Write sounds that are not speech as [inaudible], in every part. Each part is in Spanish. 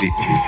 escuchando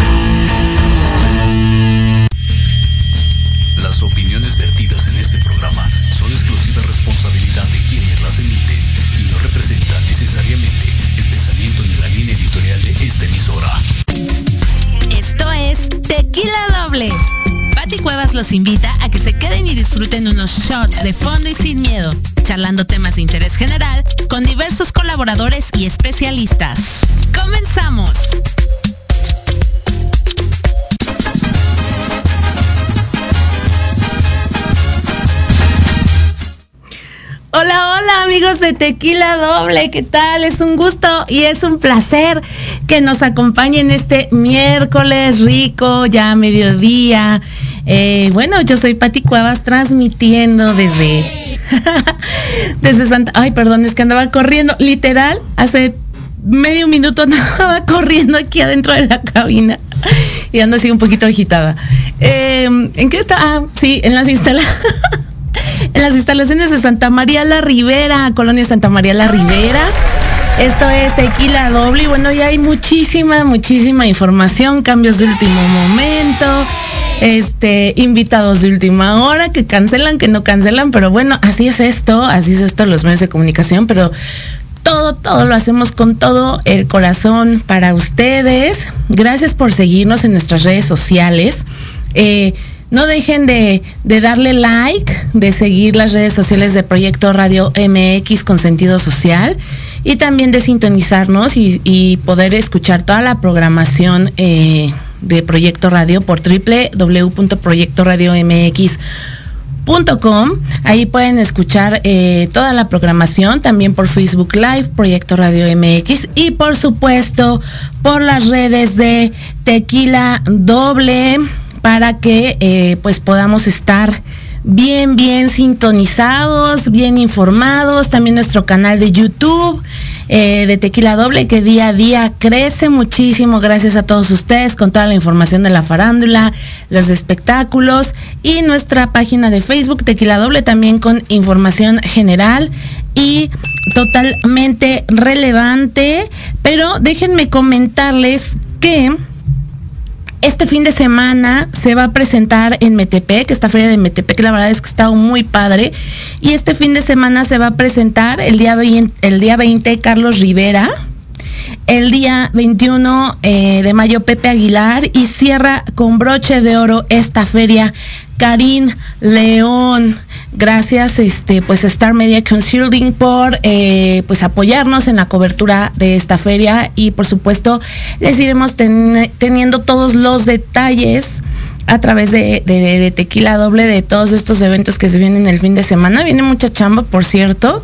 Y especialistas. ¡Comenzamos! Hola, hola amigos de Tequila Doble, ¿qué tal? Es un gusto y es un placer que nos acompañen este miércoles rico, ya mediodía. Eh, bueno, yo soy Pati Cuevas transmitiendo desde [laughs] desde Santa. Ay, perdón, es que andaba corriendo. Literal, hace medio minuto [laughs] andaba corriendo aquí adentro de la cabina. Y ando así un poquito agitada. Em, ¿En qué está? Ah, sí, en las instalaciones. [laughs] en las instalaciones de Santa María la Ribera, Colonia Santa María la Ribera. Esto es Tequila Doble y bueno, ya hay muchísima, muchísima información, cambios de último momento, este, invitados de última hora que cancelan, que no cancelan, pero bueno, así es esto, así es esto los medios de comunicación, pero todo, todo lo hacemos con todo el corazón para ustedes. Gracias por seguirnos en nuestras redes sociales. Eh, no dejen de, darle like, de seguir las redes sociales de Proyecto Radio MX con sentido social y también de sintonizarnos y, poder escuchar toda la programación. Eh, de Proyecto Radio por www.proyectoradiomx.com. Ahí pueden escuchar eh, toda la programación, también por Facebook Live, Proyecto Radio MX y por supuesto por las redes de Tequila Doble para que eh, pues podamos estar bien, bien sintonizados, bien informados. También nuestro canal de YouTube eh, de Tequila Doble que día a día crece muchísimo gracias a todos ustedes con toda la información de la farándula, los espectáculos y nuestra página de Facebook Tequila Doble también con información general y totalmente relevante. Pero déjenme comentarles que este fin de semana se va a presentar en Metepec, esta feria de Metepec, la verdad es que está muy padre. Y este fin de semana se va a presentar el día 20, el día 20 Carlos Rivera, el día 21 eh, de mayo Pepe Aguilar y cierra con broche de oro esta feria Karim León. Gracias, este, pues Star Media Consulting por eh, pues apoyarnos en la cobertura de esta feria y por supuesto les iremos teniendo todos los detalles a través de, Tequila Doble de todos estos eventos que se vienen el fin de semana. Viene mucha chamba, por cierto.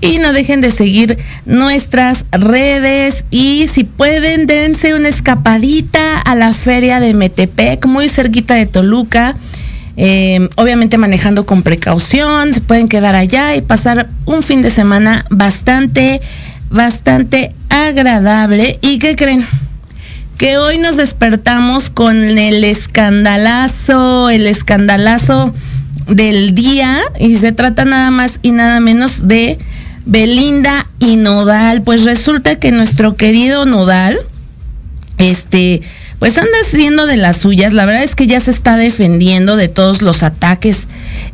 Y no dejen de seguir nuestras redes y si pueden, dense una escapadita a la feria de Metepec, muy cerquita de Toluca. Eh, obviamente manejando con precaución, se pueden quedar allá y pasar un fin de semana bastante, bastante agradable. ¿Y qué creen? Que hoy nos despertamos con el escandalazo, el escandalazo del día y se trata nada más y nada menos de Belinda y Nodal. Pues resulta que nuestro querido Nodal, este, pues anda haciendo de las suyas. La verdad es que ya se está defendiendo de todos los ataques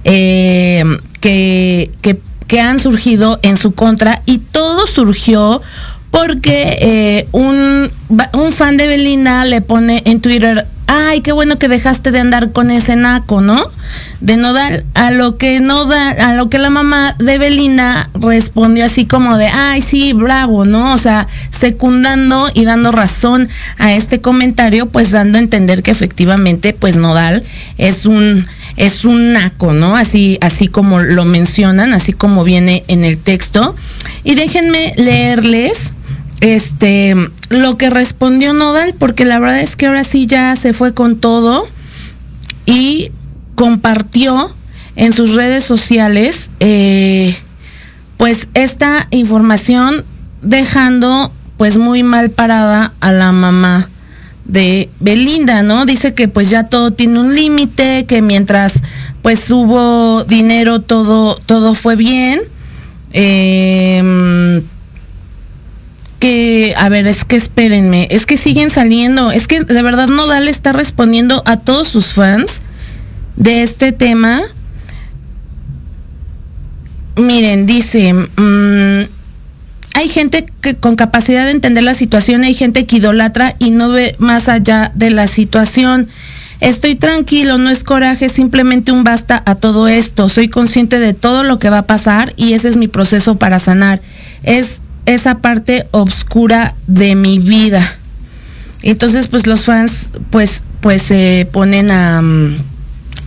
eh, que, que, han surgido en su contra y todo surgió porque eh, un, un fan de Belinda le pone en Twitter, ay, qué bueno que dejaste de andar con ese naco, ¿no? De Nodal, a lo que da a lo que la mamá de Belinda respondió así como de, ay, sí, bravo, ¿no? O sea, secundando y dando razón a este comentario, pues dando a entender que efectivamente, pues Nodal es un, es un naco, ¿no? Así, así como lo mencionan, así como viene en el texto. Y déjenme leerles este lo que respondió Nodal, porque la verdad es que ahora sí ya se fue con todo y compartió en sus redes sociales eh, pues esta información dejando pues muy mal parada a la mamá de Belinda, ¿no? Dice que pues ya todo tiene un límite, que mientras pues hubo dinero todo, todo fue bien. Eh, que, a ver, es que espérenme, es que siguen saliendo, es que de verdad Nodal está respondiendo a todos sus fans de este tema. Miren, dice, mm, hay gente que con capacidad de entender la situación, hay gente que idolatra y no ve más allá de la situación. Estoy tranquilo, no es coraje, simplemente un basta a todo esto. Soy consciente de todo lo que va a pasar y ese es mi proceso para sanar. Es esa parte oscura de mi vida. Entonces, pues los fans, pues, pues se ponen a, mm,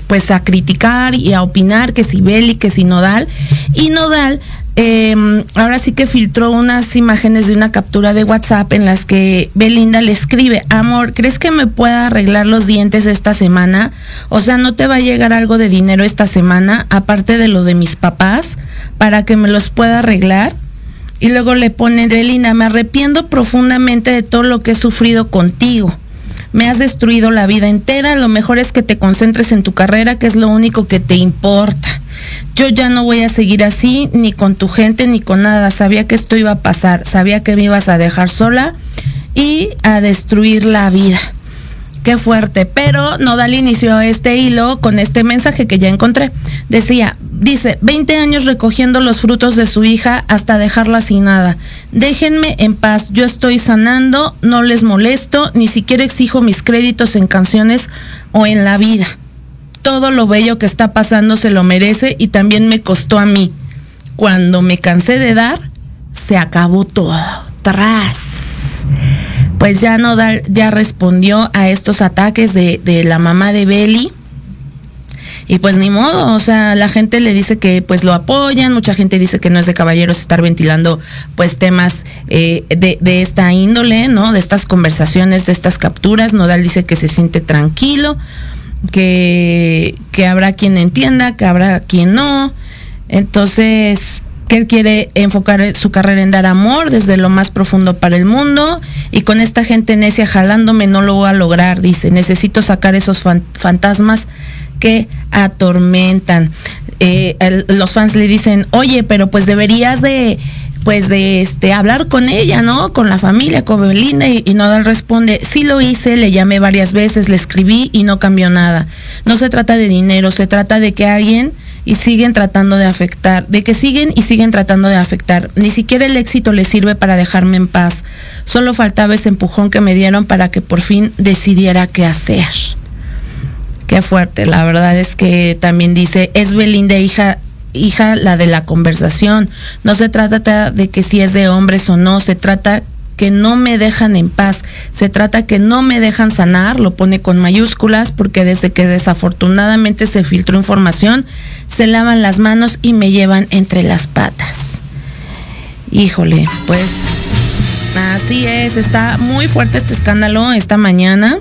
pues a criticar y a opinar que si Beli, que si Nodal. Y Nodal, em, ahora sí que filtró unas imágenes de una captura de WhatsApp en las que Belinda le escribe, amor, ¿crees que me pueda arreglar los dientes esta semana? O sea, ¿no te va a llegar algo de dinero esta semana, aparte de lo de mis papás, para que me los pueda arreglar? Y luego le pone, Delina, me arrepiento profundamente de todo lo que he sufrido contigo. Me has destruido la vida entera, lo mejor es que te concentres en tu carrera, que es lo único que te importa. Yo ya no voy a seguir así, ni con tu gente, ni con nada. Sabía que esto iba a pasar, sabía que me ibas a dejar sola y a destruir la vida. Qué fuerte. Pero Nodal inició este hilo con este mensaje que ya encontré. Decía, dice, 20 años recogiendo los frutos de su hija hasta dejarla sin nada. Déjenme en paz, yo estoy sanando, no les molesto, ni siquiera exijo mis créditos en canciones o en la vida. Todo lo bello que está pasando se lo merece y también me costó a mí. Cuando me cansé de dar, se acabó todo. Tras pues ya Nodal ya respondió a estos ataques de, la mamá de Belly. Y pues ni modo, o sea, la gente le dice que pues lo apoyan, mucha gente dice que no es de caballeros estar ventilando pues temas eh, de, esta índole, ¿no? De estas conversaciones, de estas capturas. Nodal dice que se siente tranquilo, que, que habrá quien entienda, que habrá quien no. Entonces, que él quiere enfocar su carrera en dar amor desde lo más profundo para el mundo y con esta gente necia jalándome no lo voy a lograr, dice, necesito sacar esos fantasmas que atormentan. Eh, los fans le dicen, oye, pero pues deberías de pues de este hablar con ella, ¿no? Con la familia, con Belinda y, y Nodal responde, sí lo hice, le llamé varias veces, le escribí y no cambió nada. No se trata de dinero, se trata de que alguien y siguen tratando de afectar, de que siguen y siguen tratando de afectar. Ni siquiera el éxito les sirve para dejarme en paz. Solo faltaba ese empujón que me dieron para que por fin decidiera qué hacer. Qué fuerte, la verdad es que también dice, es Belinda hija hija la de la conversación. No se trata de que si es de hombres o no, se trata que no me dejan en paz. Se trata que no me dejan sanar, lo pone con mayúsculas, porque desde que desafortunadamente se filtró información, se lavan las manos y me llevan entre las patas. Híjole, pues así es, está muy fuerte este escándalo esta mañana.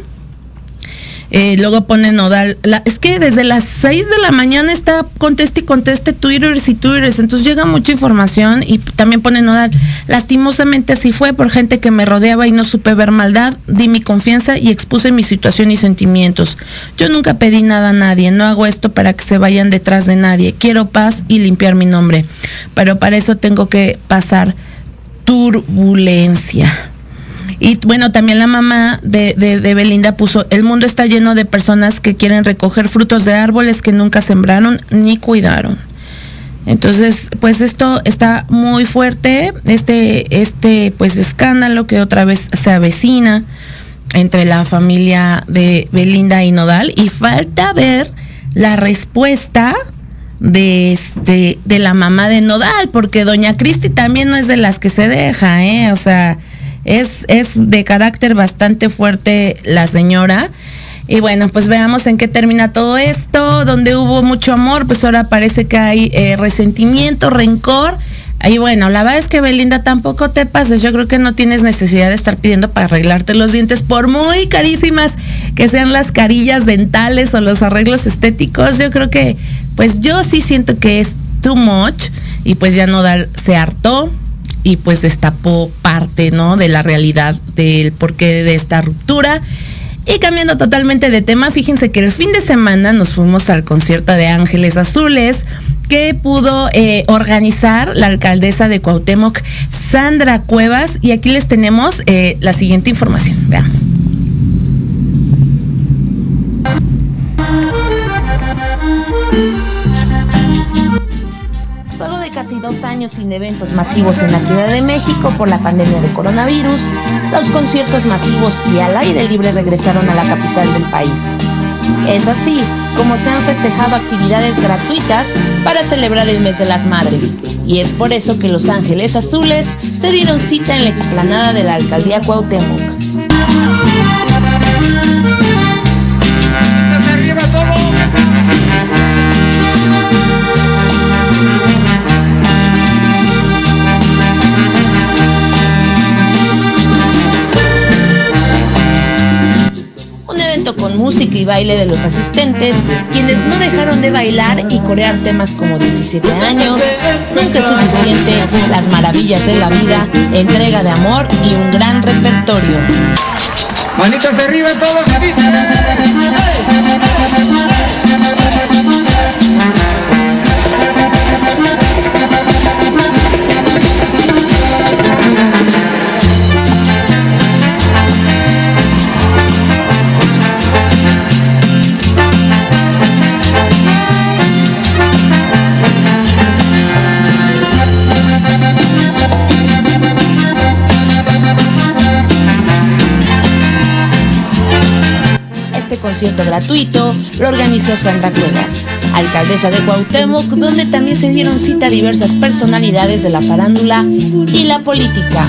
Eh, luego pone Nodal. es que desde las 6 de la mañana está conteste y conteste Twitter y Twitter. Entonces llega mucha información y también pone Nodal. Lastimosamente así fue por gente que me rodeaba y no supe ver maldad. Di mi confianza y expuse mi situación y sentimientos. Yo nunca pedí nada a nadie. No hago esto para que se vayan detrás de nadie. Quiero paz y limpiar mi nombre. Pero para eso tengo que pasar turbulencia. Y bueno, también la mamá de, Belinda puso, el mundo está lleno de personas que quieren recoger frutos de árboles que nunca sembraron ni cuidaron. Entonces, pues esto está muy fuerte, este, este pues escándalo que otra vez se avecina entre la familia de Belinda y Nodal y falta ver la respuesta de este de la mamá de Nodal, porque doña Cristi también no es de las que se deja, ¿eh? O sea, es, es de carácter bastante fuerte la señora. Y bueno, pues veamos en qué termina todo esto. Donde hubo mucho amor, pues ahora parece que hay eh, resentimiento, rencor. Y bueno, la verdad es que Belinda tampoco te pases. Yo creo que no tienes necesidad de estar pidiendo para arreglarte los dientes, por muy carísimas que sean las carillas dentales o los arreglos estéticos. Yo creo que, pues yo sí siento que es too much y pues ya no dar, se hartó y pues destapó parte, ¿no? De la realidad del porqué de esta ruptura. Y cambiando totalmente de tema, fíjense que el fin de semana nos fuimos al concierto de Ángeles Azules que pudo eh, organizar la alcaldesa de Cuauhtémoc, Sandra Cuevas, y aquí les tenemos eh, la siguiente información. Veamos. Casi dos años sin eventos masivos en la Ciudad de México por la pandemia de coronavirus, los conciertos masivos y al aire libre regresaron a la capital del país. Es así como se han festejado actividades gratuitas para celebrar el mes de las madres. Y es por eso que Los Ángeles Azules se dieron cita en la explanada de la alcaldía Cuauhtémoc. Con música y baile de los asistentes, quienes no dejaron de bailar y corear temas como 17 años, Nunca es suficiente, Las maravillas de la vida, entrega de amor y un gran repertorio. Manitos de arriba todos, gratuito lo organizó Sandra Cuevas, alcaldesa de Cuauhtémoc, donde también se dieron cita diversas personalidades de la farándula y la política.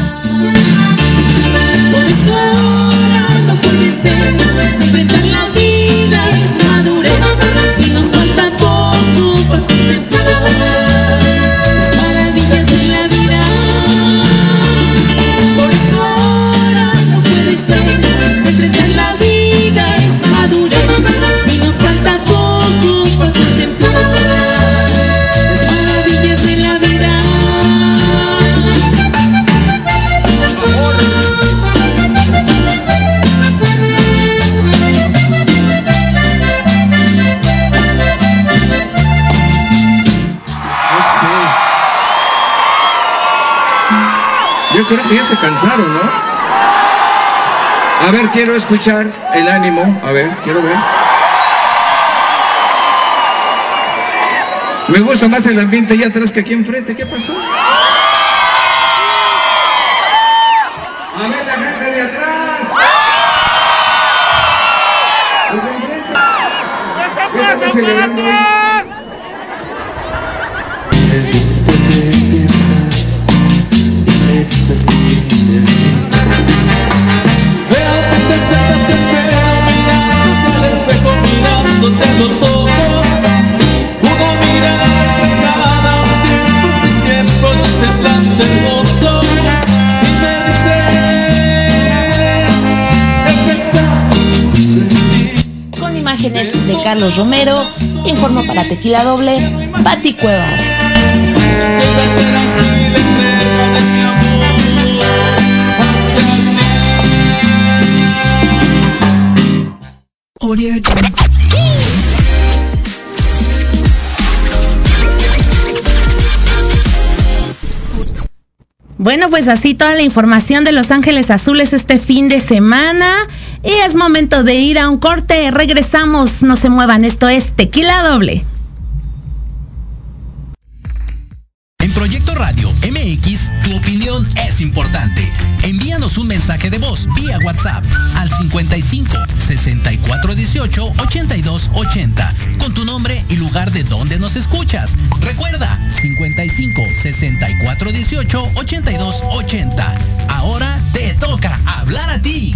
Yo creo que ya se cansaron, ¿no? A ver, quiero escuchar el ánimo. A ver, quiero ver. Me gusta más el ambiente allá atrás que aquí enfrente. ¿Qué pasó? A ver la gente de atrás. Los de enfrente. ¿Qué celebrando de Carlos Romero, informo para Tequila Doble, Pati Cuevas. Bueno, pues así toda la información de Los Ángeles Azules este fin de semana. Y es momento de ir a un corte. Regresamos, no se muevan. Esto es Tequila Doble. En Proyecto Radio MX, tu opinión es importante. Envíanos un mensaje de voz vía WhatsApp al 55 64 18 82 80 con tu nombre y lugar de donde nos escuchas. Recuerda 55 64 18 82 80. Ahora te toca hablar a ti.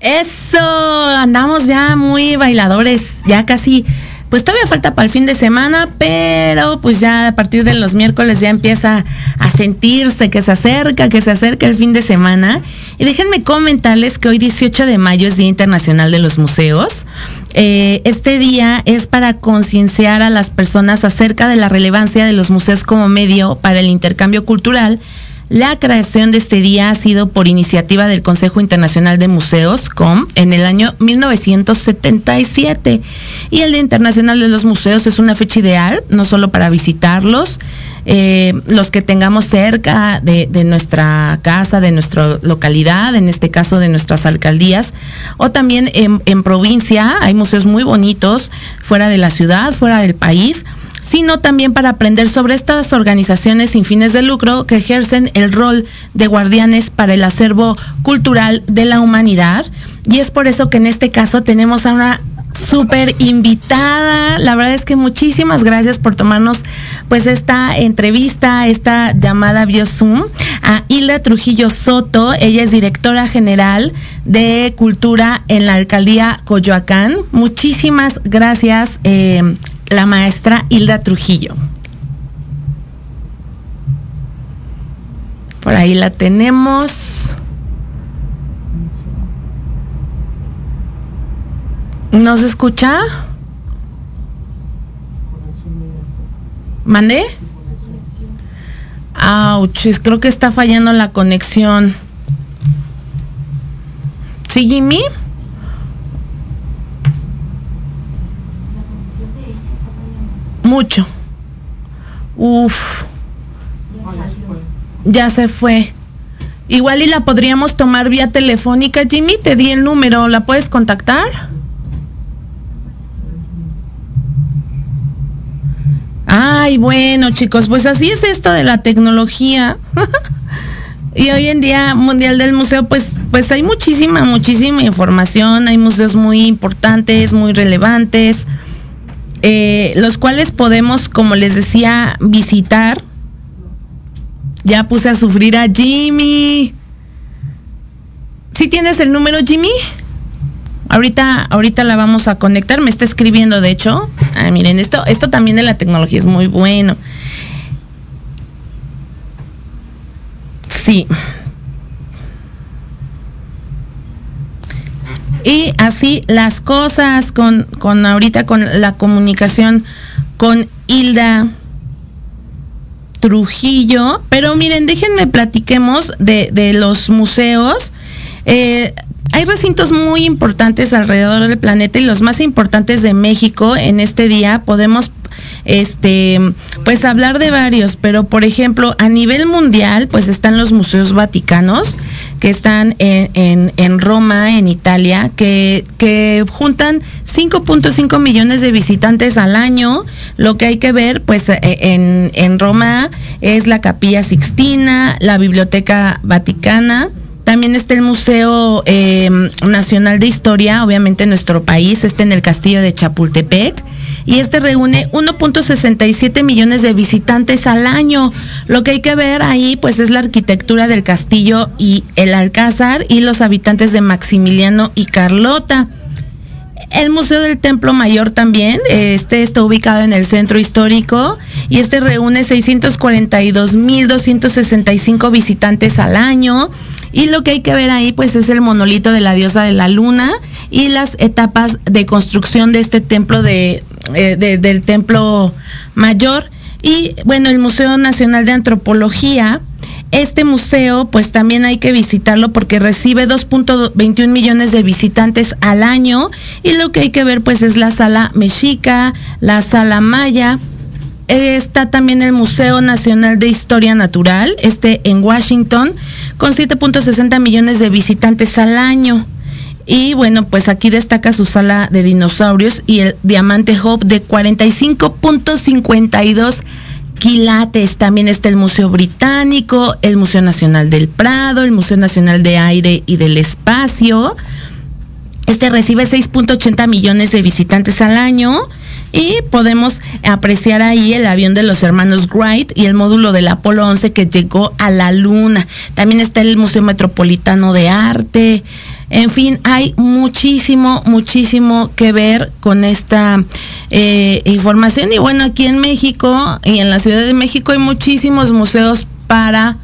Eso, andamos ya muy bailadores, ya casi, pues todavía falta para el fin de semana, pero pues ya a partir de los miércoles ya empieza a sentirse que se acerca, que se acerca el fin de semana. Y déjenme comentarles que hoy 18 de mayo es Día Internacional de los Museos. Eh, este día es para concienciar a las personas acerca de la relevancia de los museos como medio para el intercambio cultural la creación de este día ha sido por iniciativa del Consejo Internacional de Museos, COM, en el año 1977. Y el Día Internacional de los Museos es una fecha ideal, no solo para visitarlos, eh, los que tengamos cerca de, nuestra casa, de nuestra localidad, en este caso de nuestras alcaldías, o también en provincia, hay museos muy bonitos, fuera de la ciudad, fuera del país sino también para aprender sobre estas organizaciones sin fines de lucro que ejercen el rol de guardianes para el acervo cultural de la humanidad. Y es por eso que en este caso tenemos a una súper invitada. La verdad es que muchísimas gracias por tomarnos pues esta entrevista, esta llamada vía Zoom a Hilda Trujillo Soto. Ella es directora general de Cultura en la alcaldía Coyoacán. Muchísimas gracias. eh, la maestra Hilda Trujillo. Por ahí la tenemos. ¿No se escucha? ¿Mandé? Ouch, creo que está fallando la conexión. ¿Sí, Jimmy? Mucho. Uf. Ya se fue. Igual y la podríamos tomar vía telefónica, Jimmy. Te di el número. ¿La puedes contactar? Ay, bueno, chicos, pues así es esto de la tecnología. [laughs] y hoy en día, Mundial del Museo, pues, pues hay muchísima, muchísima información. Hay museos muy importantes, muy relevantes eh, los cuales podemos, como les decía, visitar. Ya puse a sufrir a Jimmy. ¿Sí tienes el número, Jimmy? Ahorita, ahorita la vamos a conectar. Me está escribiendo, de hecho. Ah, miren, esto, esto también de la tecnología es muy bueno. Sí. Y así las cosas con, con ahorita con la comunicación con Hilda Trujillo. Pero miren, déjenme platiquemos de, de los museos. Eh, hay recintos muy importantes alrededor del planeta y los más importantes de México en este día podemos este pues hablar de varios, pero por ejemplo, a nivel mundial, pues están los museos vaticanos, que están en, en, Roma, en Italia, que, que juntan 5.5 millones de visitantes al año. Lo que hay que ver, pues e, en, en Roma es la Capilla Sixtina, la Biblioteca Vaticana, también está el Museo em, Nacional de Historia, obviamente en nuestro país, está en el Castillo de Chapultepec. Y este reúne 1.67 millones de visitantes al año. Lo que hay que ver ahí, pues, es la arquitectura del castillo y el alcázar y los habitantes de Maximiliano y Carlota. El Museo del Templo Mayor también, este está ubicado en el centro histórico y este reúne 642.265 visitantes al año. Y lo que hay que ver ahí pues es el monolito de la diosa de la luna y las etapas de construcción de este templo de, eh, del templo mayor. Y bueno, el Museo Nacional de Antropología, este museo pues también hay que visitarlo porque recibe 2.21 millones de visitantes al año y lo que hay que ver pues es la sala mexica, la sala maya, está también el Museo Nacional de Historia Natural, este en Washington, con 7.60 millones de visitantes al año. Y bueno, pues aquí destaca su sala de dinosaurios y el Diamante Hope de 45.52 quilates. También está el Museo Británico, el Museo Nacional del Prado, el Museo Nacional de Aire y del Espacio. Este recibe 6.80 millones de visitantes al año y podemos apreciar ahí el avión de los hermanos Wright y el módulo del Apolo 11 que llegó a la Luna. También está el Museo Metropolitano de Arte. En fin, hay muchísimo, muchísimo que ver con esta eh, información. Y bueno, aquí en México y en la Ciudad de México hay muchísimos museos para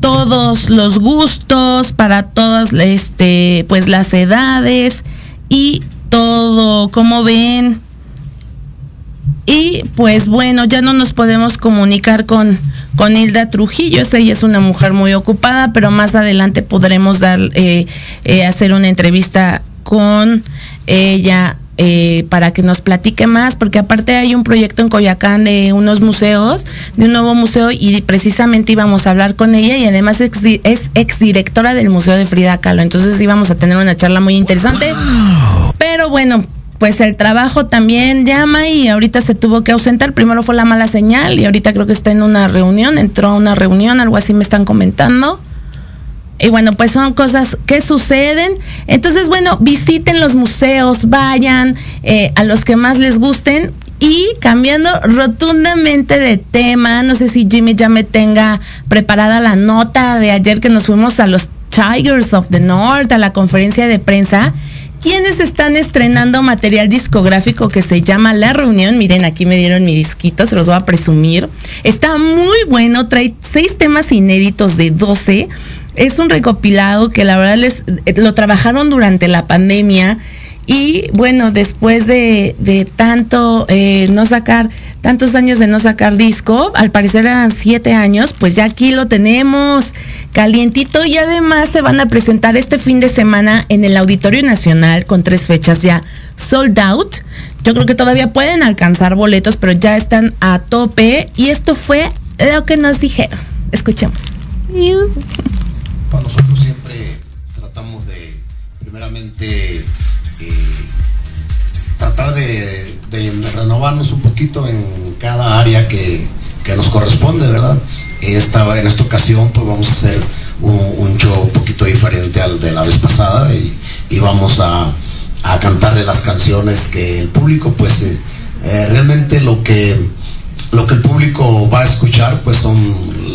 todos los gustos, para todas este, pues las edades y todo, como ven, y pues bueno, ya no nos podemos comunicar con, con Hilda Trujillo. Ella es una mujer muy ocupada, pero más adelante podremos dar, eh, eh, hacer una entrevista con ella eh, para que nos platique más, porque aparte hay un proyecto en Coyacán de unos museos, de un nuevo museo, y precisamente íbamos a hablar con ella y además es, es exdirectora del Museo de Frida Kahlo. Entonces íbamos a tener una charla muy interesante. Pero bueno, pues el trabajo también llama y ahorita se tuvo que ausentar. Primero fue la mala señal y ahorita creo que está en una reunión, entró a una reunión, algo así me están comentando. Y bueno, pues son cosas que suceden. Entonces, bueno, visiten los museos, vayan eh, a los que más les gusten. Y cambiando rotundamente de tema, no sé si Jimmy ya me tenga preparada la nota de ayer que nos fuimos a los Tigers of the North, a la conferencia de prensa quienes están estrenando material discográfico que se llama La Reunión. Miren, aquí me dieron mi disquito, se los voy a presumir. Está muy bueno, trae seis temas inéditos de 12. Es un recopilado que la verdad les eh, lo trabajaron durante la pandemia y bueno, después de, tanto eh, no sacar, tantos años de no sacar disco, al parecer eran siete años, pues ya aquí lo tenemos calientito y además se van a presentar este fin de semana en el Auditorio Nacional con tres fechas ya sold out. Yo creo que todavía pueden alcanzar boletos, pero ya están a tope y esto fue lo que nos dijeron. Escuchemos. Para nosotros siempre tratamos de, primeramente, de, renovarnos un poquito en cada área que, nos corresponde, ¿verdad? Esta, en esta ocasión pues vamos a hacer un, show un poquito diferente al de la vez pasada y, vamos a, a, cantarle las canciones que el público pues eh, eh, realmente lo que lo que el público va a escuchar pues son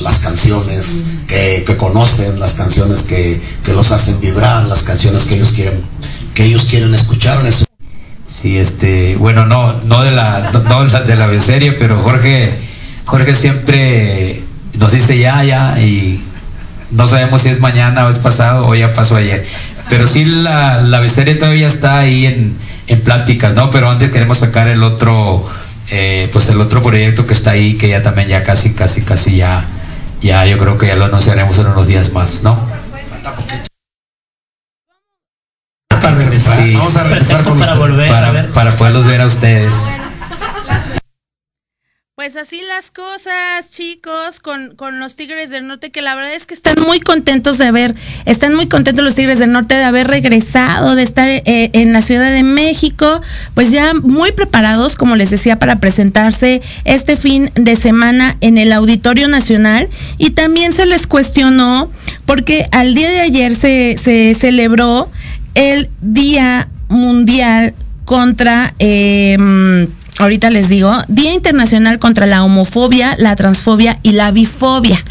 las canciones que, conocen, las canciones que, que, los hacen vibrar, las canciones que ellos quieren, que ellos quieren escuchar. En Sí, este, bueno, no, no de la, no de la pero Jorge, Jorge siempre nos dice ya, ya, y no sabemos si es mañana o es pasado o ya pasó ayer. Pero sí la, la serie todavía está ahí en, en pláticas, ¿no? Pero antes queremos sacar el otro, eh, pues el otro proyecto que está ahí, que ya también ya casi, casi, casi ya, ya yo creo que ya lo anunciaremos en unos días más, ¿no? Sí, Vamos a regresar con para usted. volver a para, ver. para poderlos ver a ustedes. Pues así las cosas, chicos, con, con los Tigres del Norte, que la verdad es que están muy contentos de haber, están muy contentos los Tigres del Norte de haber regresado, de estar eh, en la Ciudad de México, pues ya muy preparados, como les decía, para presentarse este fin de semana en el Auditorio Nacional. Y también se les cuestionó, porque al día de ayer se, se celebró el Día Mundial contra... eh, ahorita les digo, Día Internacional contra la Homofobia, la Transfobia y la Bifobia.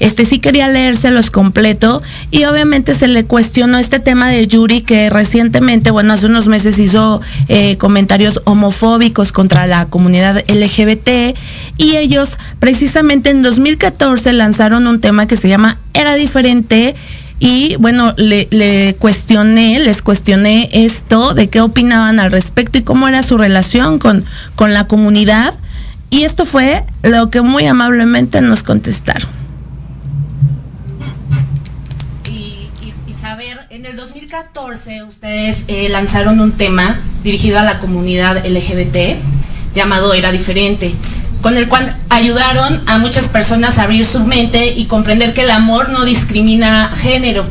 Este sí quería leérselos completo y obviamente se le cuestionó este tema de Yuri que recientemente, bueno, hace unos meses hizo eh, comentarios homofóbicos contra la comunidad LGBT y ellos precisamente en 2014 lanzaron un tema que se llama Era diferente y bueno, le, cuestioné, les cuestioné esto, de qué opinaban al respecto y cómo era su relación con, con la comunidad. Y esto fue lo que muy amablemente nos contestaron. Y, y, y saber, en el 2014 ustedes eh, lanzaron un tema dirigido a la comunidad LGBT llamado Era Diferente con el cual ayudaron a muchas personas a abrir su mente y comprender que el amor no discrimina género.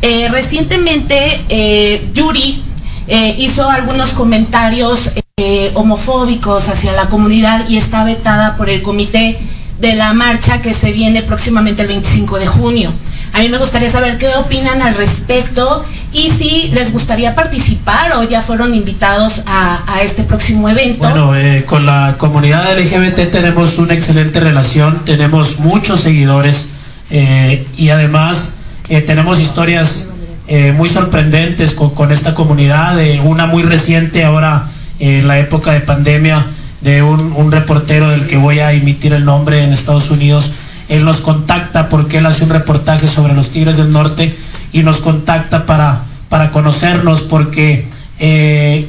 Eh, recientemente, eh, Yuri eh, hizo algunos comentarios homofóbicos hacia la comunidad y está vetada por el comité de la marcha que se viene próximamente el 25 de junio. A mí me gustaría saber qué opinan al respecto y si les gustaría participar o ya fueron invitados a, este próximo evento. Bueno, eh, con la comunidad LGBT tenemos una excelente relación, tenemos muchos seguidores eh, y además eh, tenemos historias muy sorprendentes con, esta comunidad, una muy reciente ahora en la época de pandemia de un, un reportero del que voy a emitir el nombre en Estados Unidos él nos contacta porque él hace un reportaje sobre los Tigres del Norte y nos contacta para, para conocernos porque eh,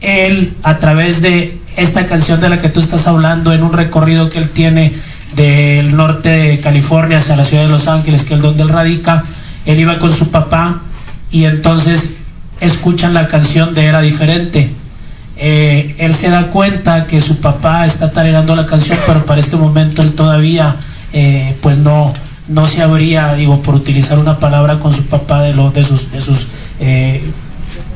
él a través de esta canción de la que tú estás hablando en un recorrido que él tiene del norte de California hacia la ciudad de Los Ángeles, que es donde él radica, él iba con su papá y entonces escuchan la canción de Era Diferente. Eh, él se da cuenta que su papá está tarareando la canción, pero para este momento él todavía eh, pues no, no se habría, digo, por utilizar una palabra con su papá de, lo, de sus, de sus eh,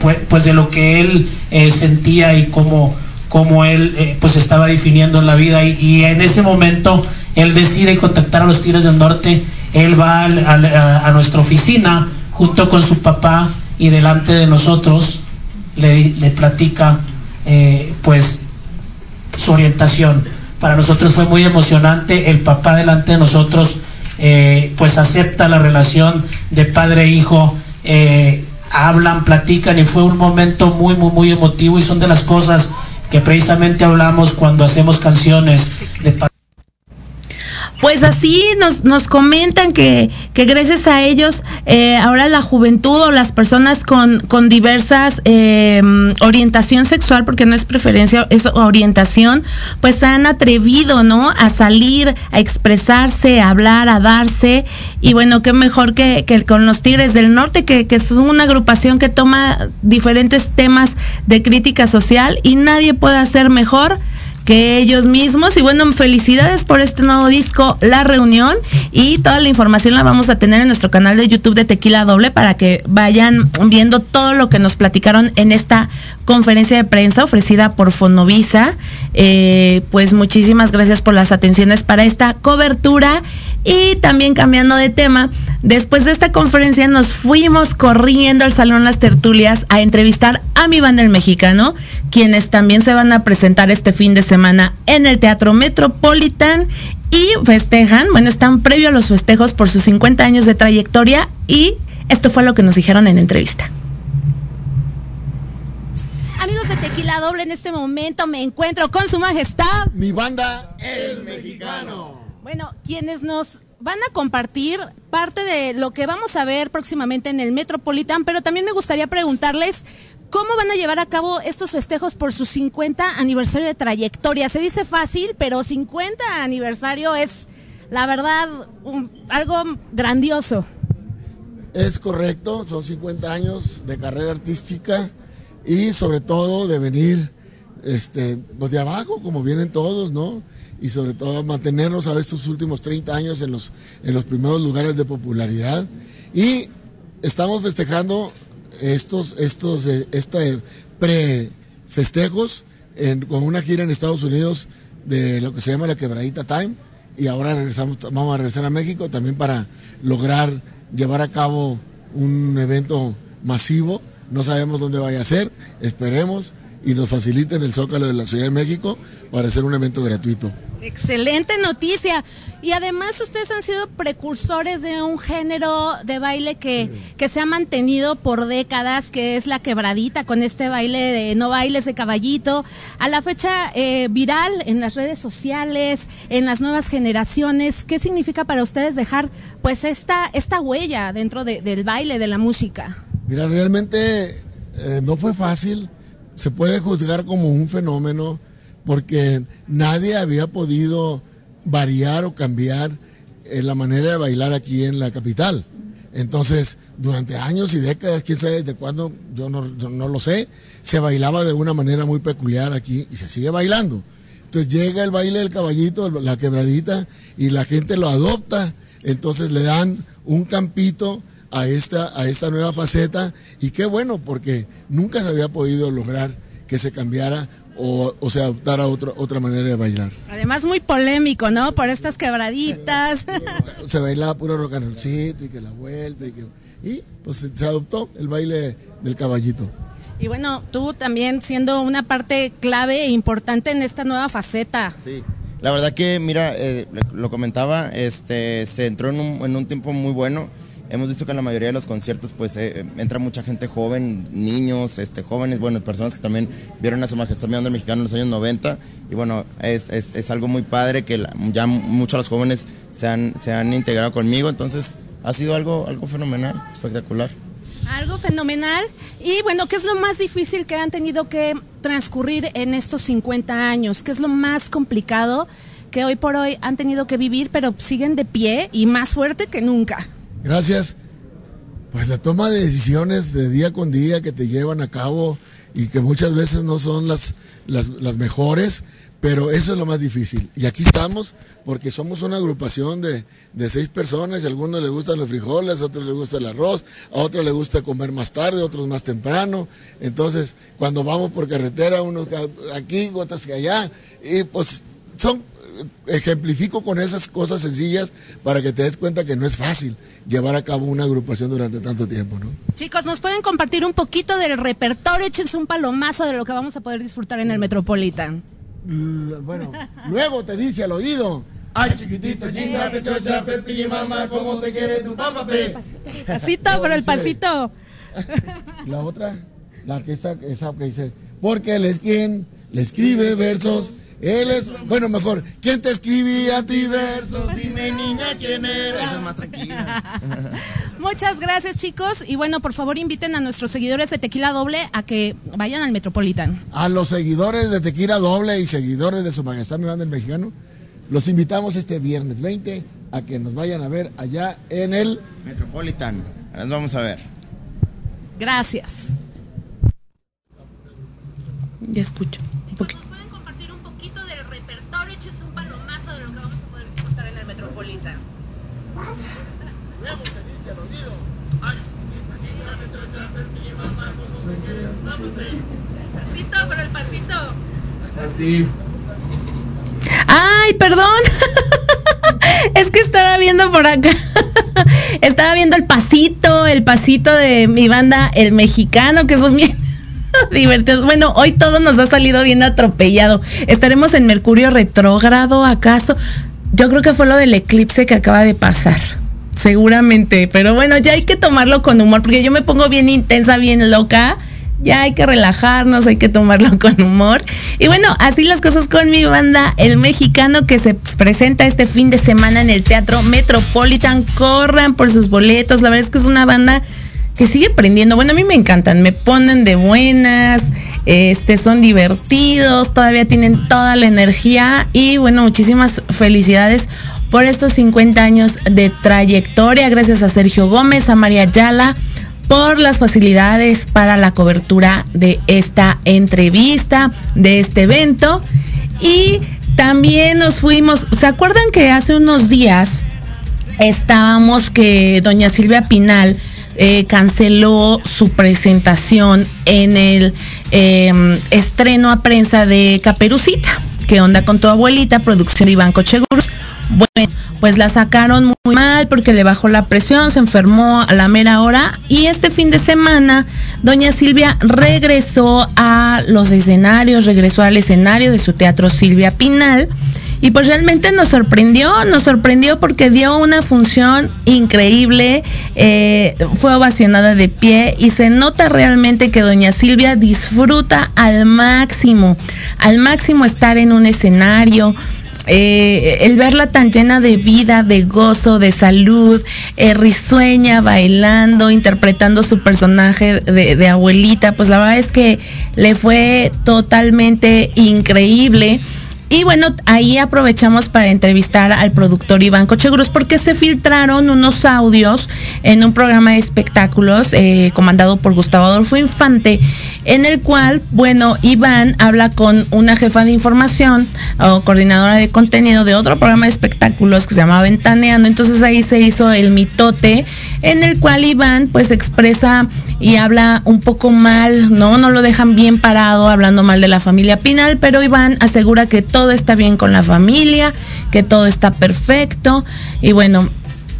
pues, pues, de lo que él eh, sentía y cómo, cómo él pues estaba definiendo en la vida. Y, en ese momento él decide contactar a los Tigres del Norte, él va al, a, nuestra oficina junto con su papá y delante de nosotros le, le platica pues su orientación. Para nosotros fue muy emocionante. El papá delante de nosotros, eh, pues acepta la relación de padre e hijo. Eh, hablan, platican y fue un momento muy, muy, muy emotivo y son de las cosas que precisamente hablamos cuando hacemos canciones de pues así nos, nos comentan que, que gracias a ellos eh, ahora la juventud o las personas con, con diversas eh, orientación sexual, porque no es preferencia, es orientación, pues han atrevido, ¿no? A salir, a expresarse, a hablar, a darse. Y bueno, qué mejor que, que con los Tigres del Norte, que, que son una agrupación que toma diferentes temas de crítica social y nadie puede hacer mejor que ellos mismos. Y bueno, felicidades por este nuevo disco, La Reunión. Y toda la información la vamos a tener en nuestro canal de YouTube de Tequila Doble para que vayan viendo todo lo que nos platicaron en esta conferencia de prensa ofrecida por Fonovisa. Eh, pues muchísimas gracias por las atenciones para esta cobertura. Y también cambiando de tema, después de esta conferencia nos fuimos corriendo al Salón Las Tertulias a entrevistar a mi banda el mexicano, quienes también se van a presentar este fin de semana en el Teatro Metropolitan y festejan, bueno, están previo a los festejos por sus 50 años de trayectoria y esto fue lo que nos dijeron en entrevista. Amigos de Tequila Doble, en este momento me encuentro con su majestad. Mi banda, El Mexicano. Bueno, quienes nos van a compartir parte de lo que vamos a ver próximamente en el Metropolitan, pero también me gustaría preguntarles cómo van a llevar a cabo estos festejos por su 50 aniversario de trayectoria. Se dice fácil, pero 50 aniversario es, la verdad, algo grandioso. Es correcto, son 50 años de carrera artística y sobre todo de venir este, pues de abajo, como vienen todos, ¿no? Y sobre todo mantenernos a estos últimos 30 años en los, en los primeros lugares de popularidad. Y estamos festejando estos, estos, eh, este pre-festejos con una gira en Estados Unidos de lo que se llama la Quebradita Time. Y ahora regresamos, vamos a regresar a México también para lograr llevar a cabo un evento masivo. No sabemos dónde vaya a ser, esperemos y nos faciliten el Zócalo de la Ciudad de México para hacer un evento gratuito. Excelente noticia. Y además ustedes han sido precursores de un género de baile que, que se ha mantenido por décadas, que es la quebradita, con este baile de no bailes de caballito. A la fecha eh, viral en las redes sociales, en las nuevas generaciones. ¿Qué significa para ustedes dejar pues esta, esta huella dentro del baile, de la música? Mira, realmente eh, no fue fácil se puede juzgar como un fenómeno porque nadie había podido variar o cambiar eh, la manera de bailar aquí en la capital. Entonces, durante años y décadas, quién sabe desde cuándo, yo no, no, lo sé, se bailaba de una manera muy peculiar aquí y se sigue bailando. Entonces llega el baile del caballito, la quebradita, y la gente lo adopta, entonces le dan un campito a esta, a esta nueva faceta y qué bueno porque nunca se había podido lograr que se cambiara o, se adoptara otra, otra manera de bailar. Además muy polémico, ¿no? Por estas quebraditas. Se bailaba puro rock and rollcito y que la vuelta y que... Y pues se adoptó el baile del caballito. Y bueno, tú también siendo una parte clave e importante en esta nueva faceta. Sí. La verdad que, mira, eh, lo comentaba, este, se entró en un, en un tiempo muy bueno hemos visto que en la mayoría de los conciertos pues eh, entra mucha gente joven, niños, este, jóvenes, bueno, personas que también vieron a su majestad mirando mexicano en los años 90 y bueno, es algo muy padre que ya muchos de los jóvenes se han, se han integrado conmigo, entonces ha sido algo, algo fenomenal, espectacular. Algo fenomenal. Y bueno, ¿qué es lo más difícil que han tenido que transcurrir en estos 50 años? ¿Qué es lo más complicado que hoy por hoy han tenido que vivir, pero siguen de pie y más fuerte que nunca? Gracias. Pues la toma de decisiones de día con día que te llevan a cabo y que muchas veces no son las, las, mejores, pero eso es lo más difícil. Y aquí estamos porque somos una agrupación de, seis personas y a algunos les gustan los frijoles, a otros les gusta el arroz, a otros les gusta comer más tarde, a otros más temprano. Entonces, cuando vamos por carretera, unos aquí, otros allá, y pues son ejemplifico con esas cosas sencillas para que te des cuenta que no es fácil llevar a cabo una agrupación durante tanto tiempo, ¿no? Chicos, ¿nos pueden compartir un poquito del repertorio? Échense un palomazo de lo que vamos a poder disfrutar en el Metropolitan. Bueno, luego te dice al oído. Ay, chiquitito, chinga, pechocha, pepi, mamá, ¿cómo te quiere tu papá, pe? Pasito, pero el pasito. [laughs] La otra, la que esa, esa que dice, porque él es quien le escribe versos él es, bueno, mejor, ¿quién te escribía a ti versos? Dime, niña, quién era. Esa es más tranquila. [laughs] Muchas gracias, chicos. Y bueno, por favor, inviten a nuestros seguidores de Tequila Doble a que vayan al Metropolitan. A los seguidores de Tequila Doble y seguidores de Su Majestad Mi Banda el Mexicano, los invitamos este viernes 20 a que nos vayan a ver allá en el Metropolitan. Nos vamos a ver. Gracias. Ya escucho. Pero el pasito. Ay, perdón. [laughs] es que estaba viendo por acá. [laughs] estaba viendo el pasito, el pasito de mi banda El Mexicano, que son bien [laughs] divertidos. Bueno, hoy todo nos ha salido bien atropellado. Estaremos en Mercurio retrógrado, ¿acaso? Yo creo que fue lo del eclipse que acaba de pasar. Seguramente, pero bueno, ya hay que tomarlo con humor, porque yo me pongo bien intensa, bien loca ya hay que relajarnos, hay que tomarlo [laughs] con humor. Y bueno, así las cosas con mi banda, el mexicano que se presenta este fin de semana en el Teatro Metropolitan. Corran por sus boletos, la verdad es que es una banda que sigue prendiendo. Bueno, a mí me encantan, me ponen de buenas, este, son divertidos, todavía tienen toda la energía y bueno, muchísimas felicidades por estos 50 años de trayectoria. Gracias a Sergio Gómez, a María Ayala por las facilidades para la cobertura de esta entrevista, de este evento. Y también nos fuimos, ¿se acuerdan que hace unos días estábamos que doña Silvia Pinal eh, canceló su presentación en el em, estreno a prensa de Caperucita? ¿Qué onda con tu abuelita? Producción Iván Cocheguros. Bueno, pues la sacaron muy mal porque le bajó la presión, se enfermó a la mera hora y este fin de semana doña Silvia regresó a los escenarios, regresó al escenario de su teatro Silvia Pinal. Y pues realmente nos sorprendió, nos sorprendió porque dio una función increíble, eh, fue ovacionada de pie y se nota realmente que doña Silvia disfruta al máximo, al máximo estar en un escenario, eh, el verla tan llena de vida, de gozo, de salud, eh, risueña, bailando, interpretando su personaje de, de abuelita, pues la verdad es que le fue totalmente increíble. Y bueno, ahí aprovechamos para entrevistar al productor Iván Cochegruz porque se filtraron unos audios en un programa de espectáculos eh, comandado por Gustavo Adolfo Infante, en el cual, bueno, Iván habla con una jefa de información o coordinadora de contenido de otro programa de espectáculos que se llama Ventaneando. Entonces ahí se hizo el mitote en el cual Iván pues expresa y habla un poco mal, ¿no? No lo dejan bien parado hablando mal de la familia Pinal, pero Iván asegura que todo está bien con la familia, que todo está perfecto. Y bueno,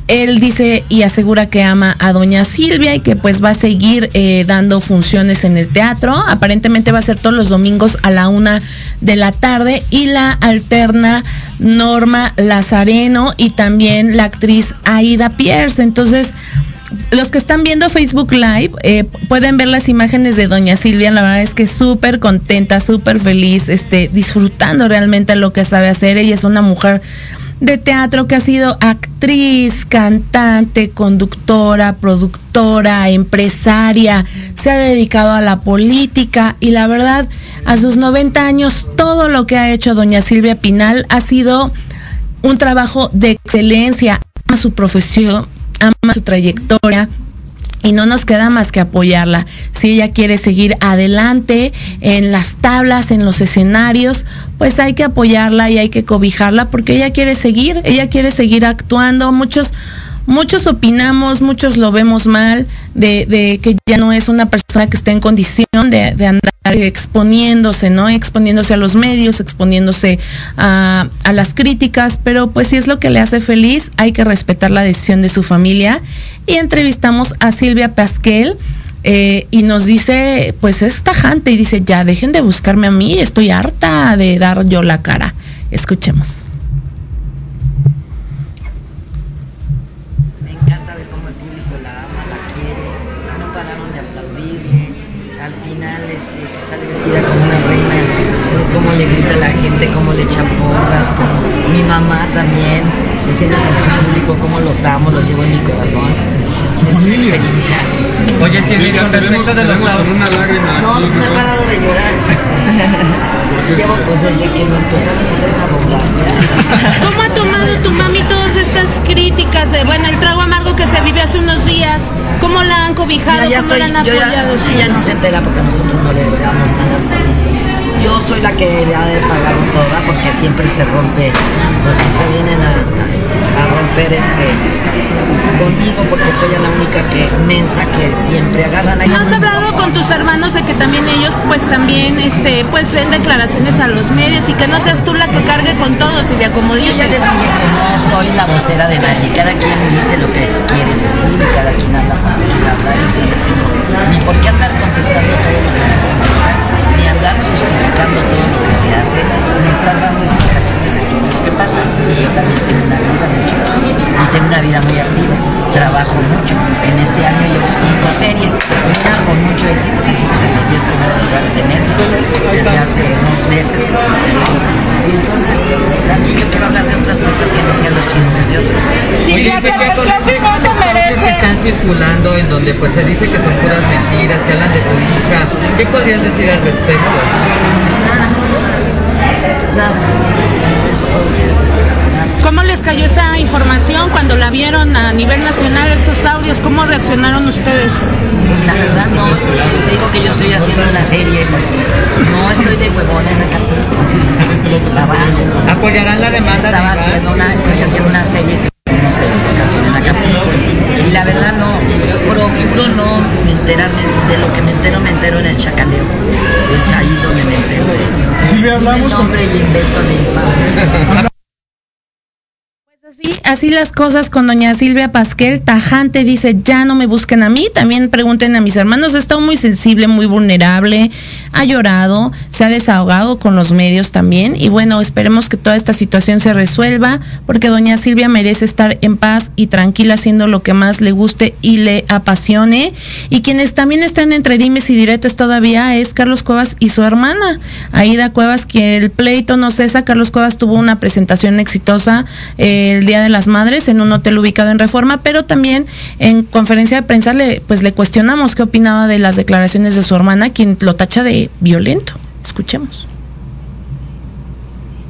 él dice y asegura que ama a doña Silvia y que pues va a seguir eh, dando funciones en el teatro. Aparentemente va a ser todos los domingos a la una de la tarde y la alterna Norma Lazareno y también la actriz Aida Pierce. Entonces, los que están viendo Facebook Live eh, pueden ver las imágenes de Doña Silvia. La verdad es que súper contenta, súper feliz, este, disfrutando realmente lo que sabe hacer. Ella es una mujer de teatro que ha sido actriz, cantante, conductora, productora, empresaria, se ha dedicado a la política y la verdad, a sus 90 años, todo lo que ha hecho doña Silvia Pinal ha sido un trabajo de excelencia, a su profesión, ama su trayectoria y no nos queda más que apoyarla. Si ella quiere seguir adelante en las tablas, en los escenarios, pues hay que apoyarla y hay que cobijarla porque ella quiere seguir, ella quiere seguir actuando. Muchos muchos opinamos, muchos lo vemos mal, de, que ya no es una persona que esté en condición de, andar exponiéndose, ¿no? Exponiéndose a los medios, exponiéndose a, a, las críticas, pero pues si es lo que le hace feliz, hay que respetar la decisión de su familia. Y entrevistamos a Silvia Pasquel. Eh, y nos dice, pues es tajante y dice, ya dejen de buscarme a mí, estoy harta de dar yo la cara. Escuchemos. Le grita a la gente, cómo le echa porras, como mi mamá también, diciéndole a su público cómo los amo, los llevo en mi corazón. Es una experiencia. Oye, si sí, con respecto de los con una lágrima. No, no he parado de llorar. [laughs] Llevo pues desde que me empezaron ustedes a bombardear. ¿Cómo ha tomado tu mami todas estas críticas de, bueno, el trago amargo que se vivió hace unos días? ¿Cómo la han cobijado? No, ya ¿Cómo estoy, la han yo apoyado? ya, ella no se entera porque nosotros no le damos malas noticias. Yo soy la que le ha de pagado toda porque siempre se rompe, pues se vienen a, a romper este conmigo porque soy la única que mensa que siempre agarran ahí. ¿No has hablado con tus hermanos de que también ellos pues también este pues den declaraciones a los medios y que no seas tú la que cargue con todos y de como Yo que no soy la vocera de nadie, cada quien dice lo que quiere decir y cada quien habla como quiere hablar y ni por qué andar contestando todo lo que ni andar justificando todo lo que se hace, ni estar dando explicaciones de todo lo que pasa. Yo también tengo una vida, muchachos, y tengo una vida muy activa. trabajo mucho. En este año llevo cinco series, una con mucho éxito, se fue en los 10 primeros lugares de Netflix desde hace unos meses que se estrenó. Y entonces también yo quiero hablar de otras cosas que no sean los chismes de otros. ¿qué, qué, opinión te merece? que están circulando en donde pues se dice que son puras mentiras, que hablan de tu hija. ¿Qué podrías decir al respecto? Nada. Eso puedo decir al respecto. ¿Cómo les cayó esta información cuando la vieron a nivel nacional, estos audios? ¿Cómo reaccionaron ustedes? La verdad no, te digo que yo estoy haciendo una serie, pues no estoy de huevona en Acapulco. Trabajo. ¿Apoyarán la demanda? Estaba haciendo una, estoy haciendo una serie que no sé, ocasión en Acapulco. Y la verdad no, procuro no enterarme de lo que me entero, me entero en el chacaleo. Es ahí donde me entero. Silvia, hablamos el nombre y invento de. [laughs] Así, así las cosas con doña Silvia Pasquel, tajante, dice, ya no me busquen a mí, también pregunten a mis hermanos, estado muy sensible, muy vulnerable, ha llorado, se ha desahogado con los medios también, y bueno, esperemos que toda esta situación se resuelva, porque doña Silvia merece estar en paz y tranquila haciendo lo que más le guste y le apasione, y quienes también están entre dimes y diretes todavía es Carlos Cuevas y su hermana, Aida Cuevas, que el pleito no cesa, Carlos Cuevas tuvo una presentación exitosa, eh, el Día de las Madres en un hotel ubicado en Reforma, pero también en conferencia de prensa le, pues le cuestionamos qué opinaba de las declaraciones de su hermana, quien lo tacha de violento. Escuchemos.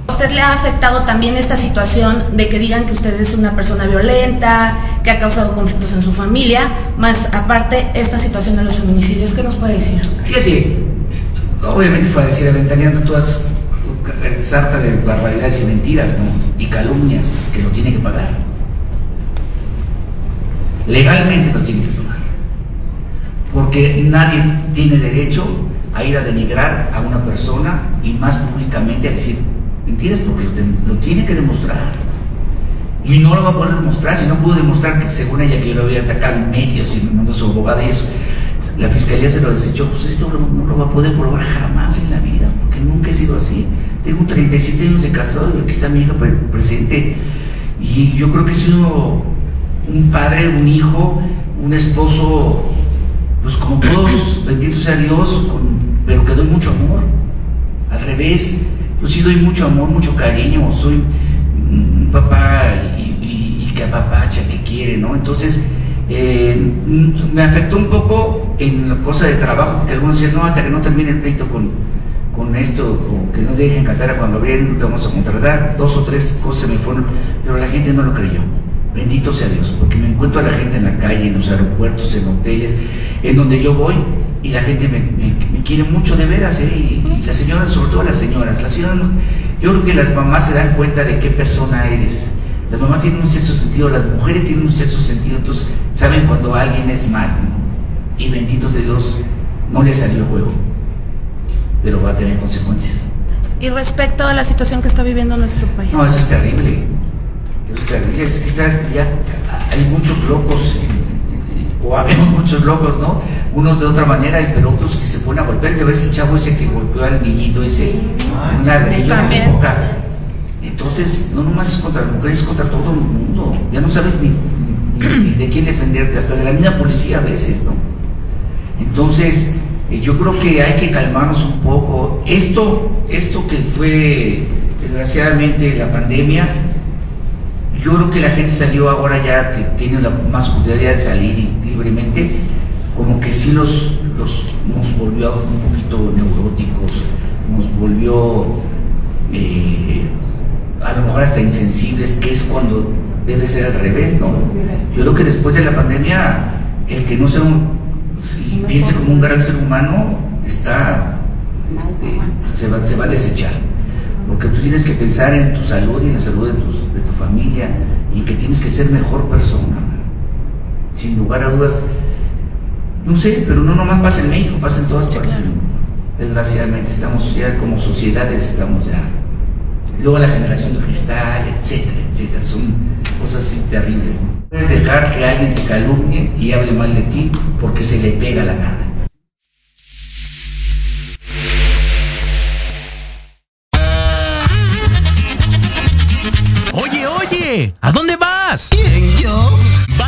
¿Usted le ha afectado también esta situación de que digan que usted es una persona violenta, que ha causado conflictos en su familia, más aparte esta situación de los feminicidios? ¿Qué nos puede decir? Fíjate, obviamente fue a decir aventaneando todas sarta de barbaridades y mentiras, ¿no? Y calumnias que lo tiene que pagar. Legalmente lo tiene que pagar. Porque nadie tiene derecho a ir a denigrar a una persona y más públicamente a decir, ¿entiendes? Porque lo, tiene que demostrar. Y no lo va a poder demostrar si no pudo demostrar que según ella que yo lo había atacado en medios y me mandó su abogada y eso. La fiscalía se lo desechó, pues esto no, no lo va a poder probar jamás en la vida, porque nunca he sido así. Tengo 37 años de casado y aquí está mi hija presente. Y yo creo que he sido un padre, un hijo, un esposo, pues como todos, [clears throat] bendito sea Dios, con, pero que doy mucho amor. Al revés, yo sí doy mucho amor, mucho cariño, soy un papá y, y, y que apapacha, que quiere, ¿no? Entonces, eh, me afectó un poco en la cosa de trabajo, porque algunos decían, no, hasta que no termine el pleito con, con esto, con que no dejen cantar cuando vienen, te vamos a contratar, dos o tres cosas me fueron, pero la gente no lo creyó. Bendito sea Dios, porque me encuentro a la gente en la calle, en los aeropuertos, en hoteles, en donde yo voy, y la gente me, me, me quiere mucho de veras, ¿eh? y, y las señoras, sobre todo las señoras, las señoras, yo creo que las mamás se dan cuenta de qué persona eres. Las mamás tienen un sexo sentido, las mujeres tienen un sexo sentido, entonces saben cuando alguien es malo. Y benditos de Dios, no le salió el juego, pero va a tener consecuencias. Y respecto a la situación que está viviendo nuestro país. No, eso es terrible. Eso es terrible. Es que está, ya hay muchos locos, o habemos muchos locos, ¿no? Unos de otra manera, pero otros que se ponen a golpear. Ya ves el chavo ese que golpeó al niñito ese, un ladrillo en la boca. Entonces, no nomás es contra las mujeres, es contra todo el mundo. Ya no sabes ni, de quién defenderte, hasta de la misma policía a veces, ¿no? Entonces, eh, yo creo que hay que calmarnos un poco. Esto, esto que fue desgraciadamente la pandemia, yo creo que la gente salió ahora ya que tiene la más oportunidad de salir libremente, como que sí los nos volvió un poquito neuróticos, nos volvió eh, a lo mejor hasta insensibles, que es cuando debe ser al revés, ¿no? Yo creo que después de la pandemia, el que no sea un, si piense como un gran ser humano, está, este, se, va, se va a desechar. Porque tú tienes que pensar en tu salud y en la salud de tu, de tu familia y que tienes que ser mejor persona. Sin lugar a dudas, no sé, pero no nomás pasa en México, pasa en todas partes. Desgraciadamente, estamos ya como sociedades, estamos ya luego la generación de cristal, etcétera, etcétera. Son cosas así terribles. ¿no? Puedes dejar que alguien te calumnie y hable mal de ti porque se le pega la gana. Oye, oye, ¿a dónde vas? ¿Quién, yo?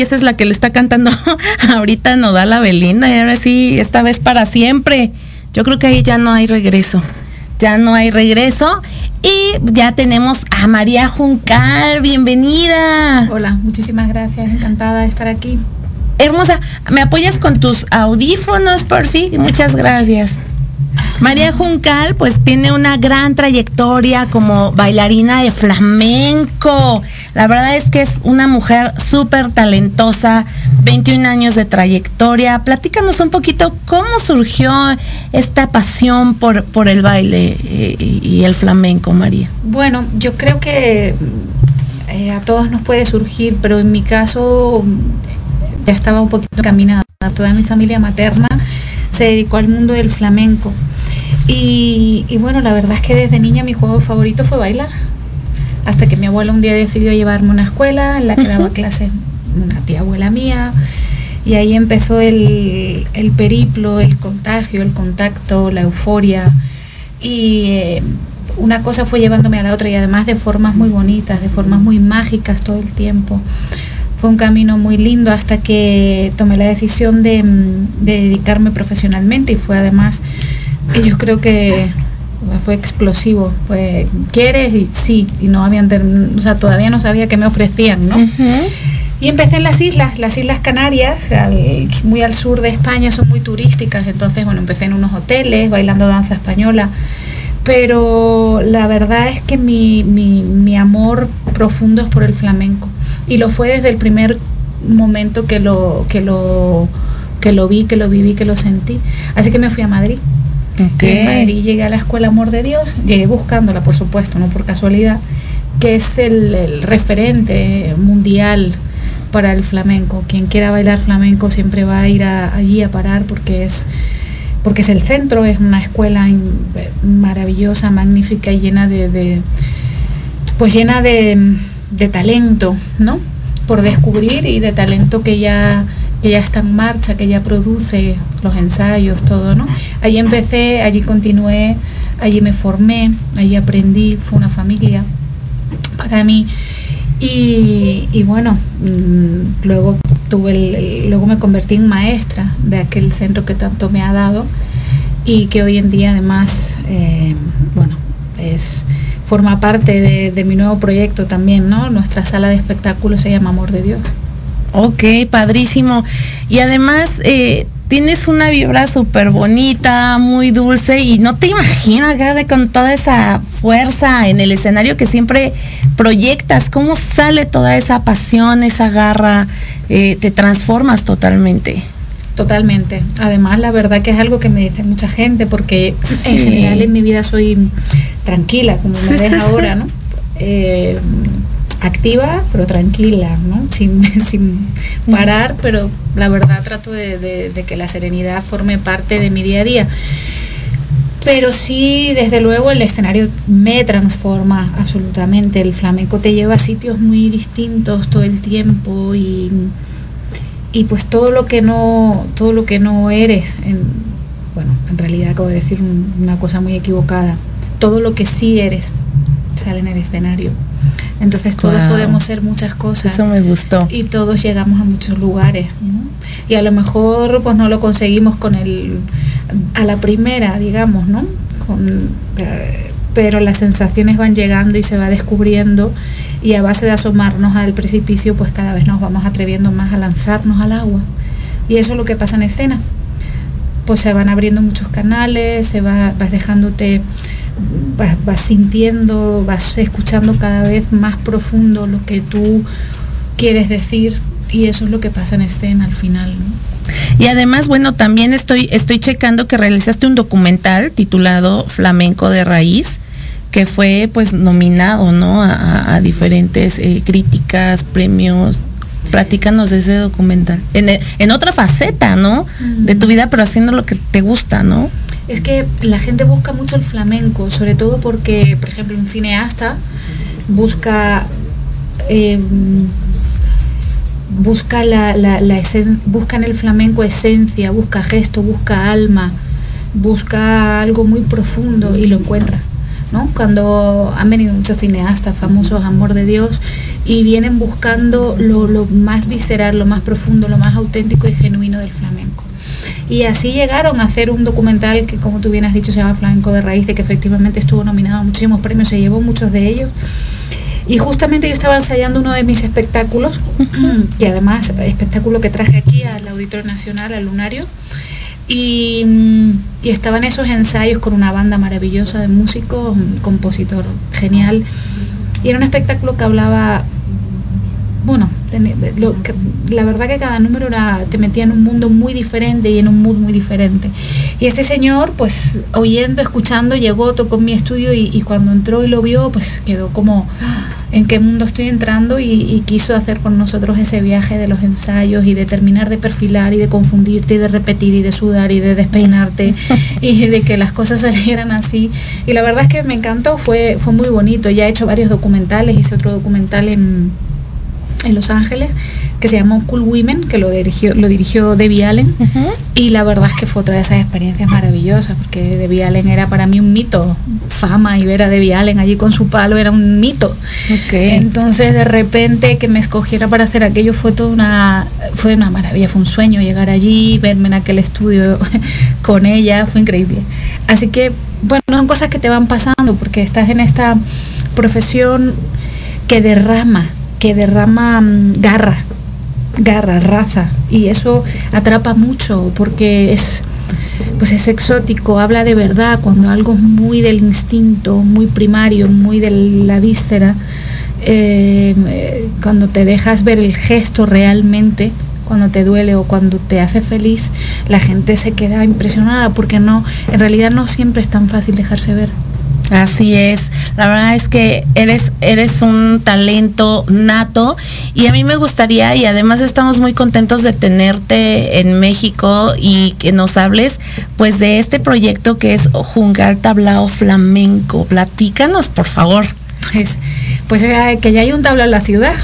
Esa es la que le está cantando [laughs] ahorita no da la Belinda y ahora sí, esta vez para siempre. Yo creo que ahí ya no hay regreso. Ya no hay regreso. Y ya tenemos a María Juncal, bienvenida. Hola, muchísimas gracias, encantada de estar aquí. Hermosa, ¿me apoyas con tus audífonos, por fin? Muchas gracias. María Juncal, pues tiene una gran trayectoria como bailarina de flamenco. La verdad es que es una mujer súper talentosa, 21 años de trayectoria. Platícanos un poquito cómo surgió esta pasión por, por el baile eh, y, el flamenco, María. Bueno, yo creo que eh, a todos nos puede surgir, pero en mi caso ya estaba un poquito caminada. Toda mi familia materna se dedicó al mundo del flamenco. Y, y bueno, la verdad es que desde niña mi juego favorito fue bailar. Hasta que mi abuela un día decidió llevarme a una escuela en la que daba clases una tía abuela mía. Y ahí empezó el, el periplo, el contagio, el contacto, la euforia. Y eh, una cosa fue llevándome a la otra y además de formas muy bonitas, de formas muy mágicas todo el tiempo. Fue un camino muy lindo hasta que tomé la decisión de, mm, de dedicarme profesionalmente y fue además, y yo creo que fue explosivo, fue quieres y sí, y no habían, o sea, todavía no sabía qué me ofrecían, ¿no? Y empecé en las islas, las Islas Canarias, al- muy al sur de España, son muy turísticas, entonces, bueno, empecé en unos hoteles, bailando danza española, pero la verdad es que mi, mi, mi amor profundo es por el flamenco, y lo fue desde el primer momento que lo, que lo, que lo vi, que lo viví, que lo sentí. Así que me fui a Madrid. Ok. En Madrid llegué a la Escuela Amor de Dios, llegué buscándola, por supuesto, no por casualidad, que es el, el referente mundial para el flamenco. Quien quiera bailar flamenco siempre va a ir a- allí a parar porque es porque es el centro, es una escuela maravillosa, magnífica y llena de, de- pues llena de, de talento, ¿no? Por descubrir y de talento que ya que ya está en marcha, que ya produce los ensayos, todo, ¿no? Allí empecé, allí continué, allí me formé, allí aprendí, fue una familia para mí. Y, y bueno, mm, luego tuve el- luego me convertí en maestra de aquel centro que tanto me ha dado y que hoy en día además, eh, bueno, es forma parte de, de mi nuevo proyecto también, ¿no? Nuestra sala de espectáculos se llama Amor de Dios. Ok, padrísimo. Y además, eh, tienes una vibra súper bonita, muy dulce y no te imaginas, Gade, con toda esa fuerza en el escenario que siempre proyectas, cómo sale toda esa pasión, esa garra, eh, te transformas totalmente. Totalmente. Además, la verdad que es algo que me dice mucha gente, porque en general en mi vida soy tranquila, como me Sí, ves sí, sí. ahora, ¿no? Eh, activa, pero tranquila, ¿no? Sin, [laughs] sin parar, pero la verdad trato de, de- de que la serenidad forme parte de mi día a día. Pero sí, desde luego el escenario me transforma absolutamente. El flamenco te lleva a sitios muy distintos todo el tiempo y, y pues todo lo que no, todo lo que no eres, en, bueno, en realidad acabo de decir un- una cosa muy equivocada. Todo lo que sí eres sale en el escenario. Entonces todos podemos ser muchas cosas Eso me gustó. y todos llegamos a muchos lugares ¿no? y a lo mejor pues no lo conseguimos con el a la primera digamos no con eh, pero las sensaciones van llegando y se va descubriendo y a base de asomarnos al precipicio pues cada vez nos vamos atreviendo más a lanzarnos al agua y eso es lo que pasa en escena pues se van abriendo muchos canales se va vas dejándote vas, vas sintiendo vas escuchando cada vez más profundo lo que tú quieres decir y eso es lo que pasa en escena al final ¿no? Y además, bueno, también estoy, estoy checando que realizaste un documental titulado Flamenco de Raíz, que fue pues nominado, ¿no? A, diferentes eh, críticas, premios. Platícanos de ese documental. En, en otra faceta, ¿no? De tu vida, pero haciendo lo que te gusta, ¿no? Es que la gente busca mucho el flamenco, sobre todo porque, por ejemplo, un cineasta busca eh, busca la, busca en el flamenco esencia, busca gesto, busca alma, busca algo muy profundo y lo encuentra. ¿no? Cuando han venido muchos cineastas famosos, amor de Dios, y vienen buscando lo más visceral, lo más profundo, lo más auténtico y genuino del flamenco. Y así llegaron a hacer un documental que, como tú bien has dicho, se llama Flamenco de Raíz, de que efectivamente estuvo nominado a muchísimos premios, se llevó muchos de ellos. Y justamente yo estaba ensayando uno de mis espectáculos, y además espectáculo que traje aquí al Auditorio Nacional, al Lunario, y, y estaban esos ensayos con una banda maravillosa de músicos, un compositor genial, y era un espectáculo que hablaba, bueno, lo la verdad que cada número era, te metía en un mundo muy diferente y en un mood muy diferente. Y este señor, pues oyendo, escuchando, llegó, tocó en mi estudio y, y cuando entró y lo vio, pues quedó como, "Ah, ¿en qué mundo estoy entrando? Y, y quiso hacer con nosotros ese viaje de los ensayos y de terminar de perfilar y de confundirte y de repetir y de sudar y de despeinarte [laughs] y de que las cosas [laughs] salieran así. Y la verdad es que me encantó, fue, fue muy bonito. Ya he hecho varios documentales, hice otro documental en en Los Ángeles que se llamó Cool Women, que lo dirigió, lo dirigió Debbie Allen. Y la verdad es que fue otra de esas experiencias maravillosas, porque Debbie Allen era para mí un mito. Fama y ver a Debbie Allen allí con su palo era un mito. Entonces de repente que me escogiera para hacer aquello fue toda una, fue una maravilla, fue un sueño llegar allí, verme en aquel estudio [laughs] con ella, fue increíble. Así que, bueno, son cosas que te van pasando, porque estás en esta profesión que derrama, que derrama mm, garra, garra, raza, y eso atrapa mucho porque es pues es exótico, habla de verdad cuando algo es muy del instinto, muy primario, muy de la víscera, eh, cuando te dejas ver el gesto realmente, cuando te duele o cuando te hace feliz, la gente se queda impresionada porque no, en realidad no siempre es tan fácil dejarse ver. Así es, la verdad es que eres, eres un talento nato y a mí me gustaría y además estamos muy contentos de tenerte en México y que nos hables pues de este proyecto que es Jungal Tablao Flamenco. Platícanos, por favor. Pues, pues eh, que ya hay un tablao en la ciudad,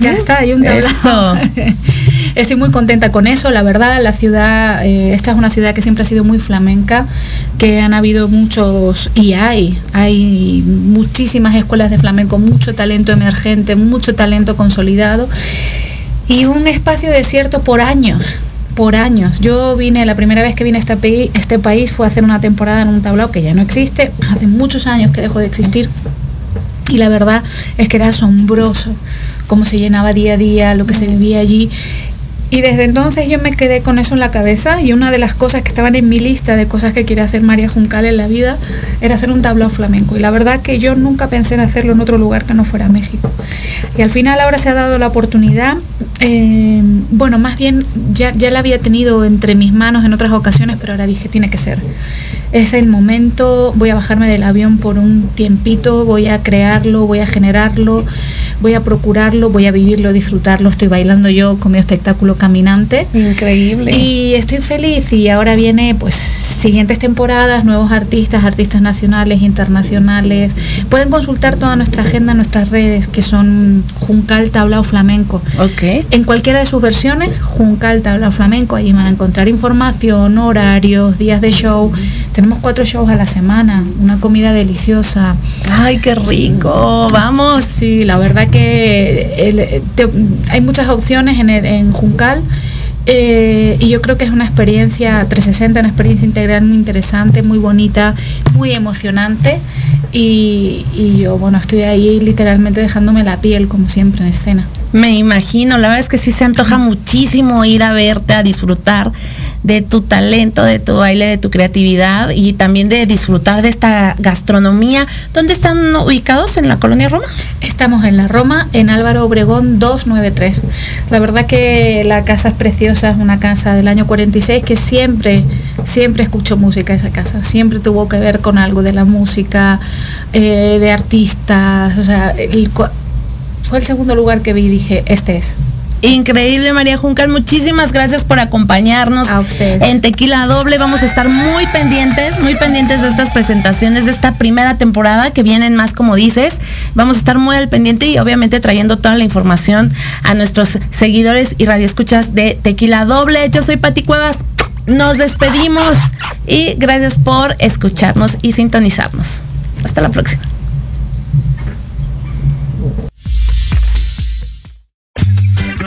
ya está, hay un tablao. [laughs] Estoy muy contenta con eso, la verdad, la ciudad, eh, esta es una ciudad que siempre ha sido muy flamenca, que han habido muchos, y hay, hay muchísimas escuelas de flamenco, mucho talento emergente, mucho talento consolidado, y un espacio desierto por años, por años. Yo vine, la primera vez que vine a este, país, este país fue a hacer una temporada en un tablao que ya no existe, hace muchos años que dejó de existir. Y la verdad es que era asombroso cómo se llenaba día a día, lo que se vivía allí. Y desde entonces yo me quedé con eso en la cabeza y una de las cosas que estaban en mi lista de cosas que quería hacer María Juncal en la vida era hacer un tablao flamenco. Y la verdad que yo nunca pensé en hacerlo en otro lugar que no fuera México. Y al final ahora se ha dado la oportunidad, eh, bueno, más bien ya, ya la había tenido entre mis manos en otras ocasiones, pero ahora dije, tiene que ser. Es el momento, voy a bajarme del avión por un tiempito, voy a crearlo, voy a generarlo, voy a procurarlo, voy a vivirlo, disfrutarlo. Estoy bailando yo con mi espectáculo caminante. Increíble. Y estoy feliz y ahora viene pues siguientes temporadas, nuevos artistas, artistas nacionales, internacionales. Pueden consultar toda nuestra agenda en nuestras redes que son Juncal Tablao Flamenco. Ok. En cualquiera de sus versiones, Juncal Tablao Flamenco, allí van a encontrar información, horarios, días de show. Tenemos cuatro shows a la semana, una comida deliciosa. Ay, qué rico, vamos. Sí, la verdad que el- te- hay muchas opciones en, el- en Juncal. eh, y yo creo que es una experiencia 360, una experiencia integral muy interesante, muy bonita, muy emocionante. Y, y yo, bueno, estoy ahí literalmente dejándome la piel, como siempre, en escena. Me imagino, la verdad es que sí se antoja muchísimo ir a verte, a disfrutar de tu talento, de tu baile, de tu creatividad y también de disfrutar de esta gastronomía. ¿Dónde están ubicados? ¿En la colonia Roma? Estamos en la Roma, en Álvaro Obregón 293. La verdad que la casa es preciosa, es una casa del año 46 que siempre, siempre escucho música esa casa. Siempre tuvo que ver con algo de la música, eh, de artistas. O sea, el fue el segundo lugar que vi y dije, este es. Increíble María Juncal, muchísimas gracias por acompañarnos en Tequila Doble. Vamos a estar muy pendientes, muy pendientes de estas presentaciones de esta primera temporada que vienen más como dices. Vamos a estar muy al pendiente y obviamente trayendo toda la información a nuestros seguidores y radioescuchas de Tequila Doble. Yo soy Pati Cuevas. Nos despedimos y gracias por escucharnos y sintonizarnos. Hasta la próxima.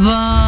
Baba.